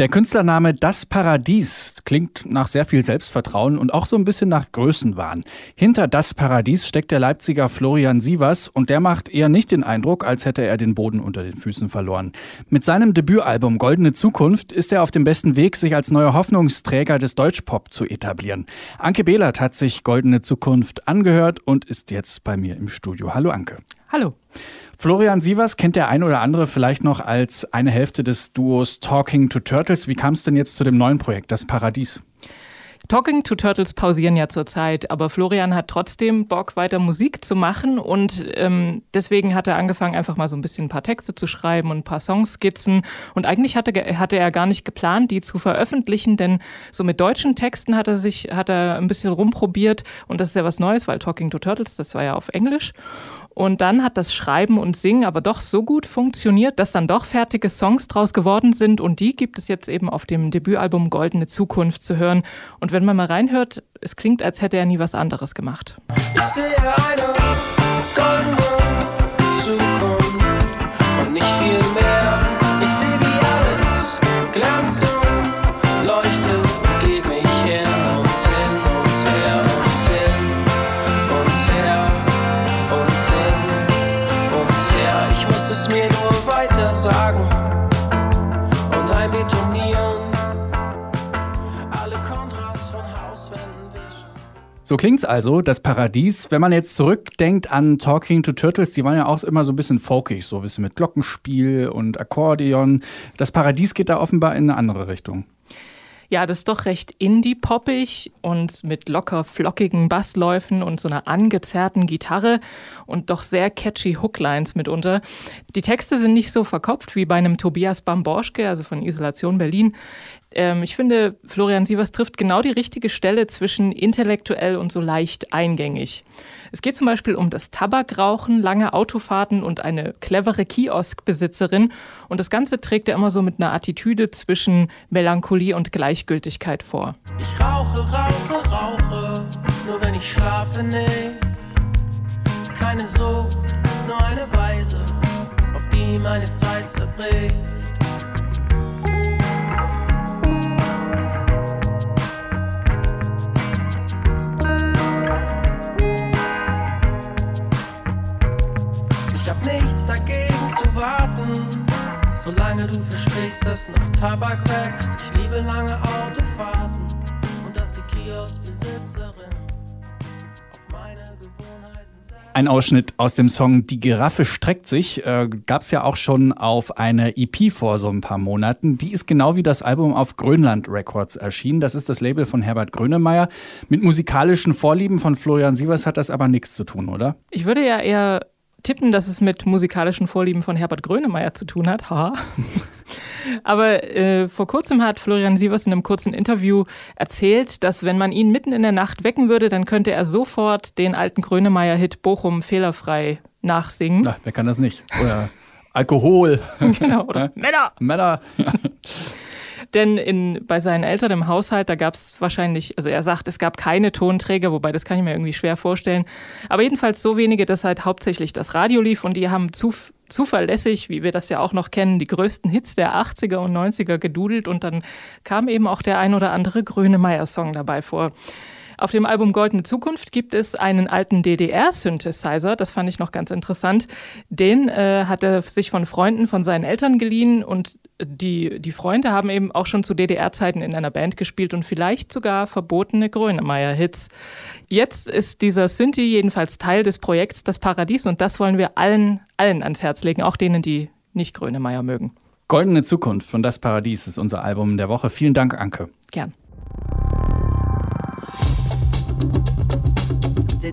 Der Künstlername Das Paradies klingt nach sehr viel Selbstvertrauen und auch so ein bisschen nach Größenwahn. Hinter Das Paradies steckt der Leipziger Florian Sievers und der macht eher nicht den Eindruck, als hätte er den Boden unter den Füßen verloren. Mit seinem Debütalbum Goldene Zukunft ist er auf dem besten Weg, sich als neuer Hoffnungsträger des Deutschpop zu etablieren. Anke Behlert hat sich Goldene Zukunft angehört und ist jetzt bei mir im Studio. Hallo Anke. Hallo. Florian Sievers kennt der ein oder andere vielleicht noch als eine Hälfte des Duos Talking to Turtles. Wie kam es denn jetzt zu dem neuen Projekt, das Paradies? Talking to Turtles pausieren ja zurzeit, aber Florian hat trotzdem Bock, weiter Musik zu machen und ähm, deswegen hat er angefangen, einfach mal so ein bisschen ein paar Texte zu schreiben und ein paar Songskizzen und eigentlich hatte, hatte er gar nicht geplant, die zu veröffentlichen, denn so mit deutschen Texten hat er sich, hat er ein bisschen rumprobiert und das ist ja was Neues, weil Talking to Turtles, das war ja auf Englisch und dann hat das Schreiben und Singen aber doch so gut funktioniert, dass dann doch fertige Songs draus geworden sind. Und die gibt es jetzt eben auf dem Debütalbum Goldene Zukunft zu hören. Und wenn man mal reinhört, es klingt, als hätte er nie was anderes gemacht. Ich sehe eine goldene So klingt's also, das Paradies. Wenn man jetzt zurückdenkt an Talking to Turtles, die waren ja auch immer so ein bisschen folkig, so ein bisschen mit Glockenspiel und Akkordeon. Das Paradies geht da offenbar in eine andere Richtung. Ja, das ist doch recht indie-poppig und mit locker flockigen Bassläufen und so einer angezerrten Gitarre und doch sehr catchy Hooklines mitunter. Die Texte sind nicht so verkopft wie bei einem Tobias Bamborschke, also von Isolation Berlin. Ähm, ich finde, Florian Sievers trifft genau die richtige Stelle zwischen intellektuell und so leicht eingängig. Es geht zum Beispiel um das Tabakrauchen, lange Autofahrten und eine clevere Kioskbesitzerin. Und das Ganze trägt er immer so mit einer Attitüde zwischen Melancholie und Gleichgültigkeit vor. Ich rauche, rauche, rauche, nur wenn ich schlafe, nee. Keine Sucht, nur eine Weise, auf die meine Zeit zerbricht. Solange du versprichst, dass noch Tabak wächst. Ich liebe lange Autofahrten und dass die Kioskbesitzerin auf meine Gewohnheiten setzt. Ein Ausschnitt aus dem Song Die Giraffe streckt sich äh, gab es ja auch schon auf eine EP vor so ein paar Monaten. Die ist genau wie das Album auf Grönland Records erschienen. Das ist das Label von Herbert Grönemeyer. Mit musikalischen Vorlieben von Florian Sievers hat das aber nichts zu tun, oder? Ich würde ja eher tippen, dass es mit musikalischen Vorlieben von Herbert Grönemeyer zu tun hat. Ha. Aber äh, vor kurzem hat Florian Sievers in einem kurzen Interview erzählt, dass wenn man ihn mitten in der Nacht wecken würde, dann könnte er sofort den alten Grönemeyer-Hit Bochum fehlerfrei nachsingen. Na, wer kann das nicht? Oder Alkohol. Genau, oder Männer. Männer. Denn in, bei seinen Eltern im Haushalt, da gab es wahrscheinlich, also er sagt, es gab keine Tonträger, wobei das kann ich mir irgendwie schwer vorstellen. Aber jedenfalls so wenige, dass halt hauptsächlich das Radio lief und die haben zu, zuverlässig, wie wir das ja auch noch kennen, die größten Hits der 80er und 90er gedudelt und dann kam eben auch der ein oder andere Grönemeyer-Song dabei vor. Auf dem Album Goldene Zukunft gibt es einen alten DDR-Synthesizer, das fand ich noch ganz interessant. Den äh, hat er sich von Freunden von seinen Eltern geliehen und die, die Freunde haben eben auch schon zu DDR-Zeiten in einer Band gespielt und vielleicht sogar verbotene Grönemeyer-Hits. Jetzt ist dieser Synthi jedenfalls Teil des Projekts Das Paradies und das wollen wir allen, allen ans Herz legen, auch denen, die nicht Grönemeyer mögen. Goldene Zukunft von Das Paradies ist unser Album der Woche. Vielen Dank, Anke. Gern.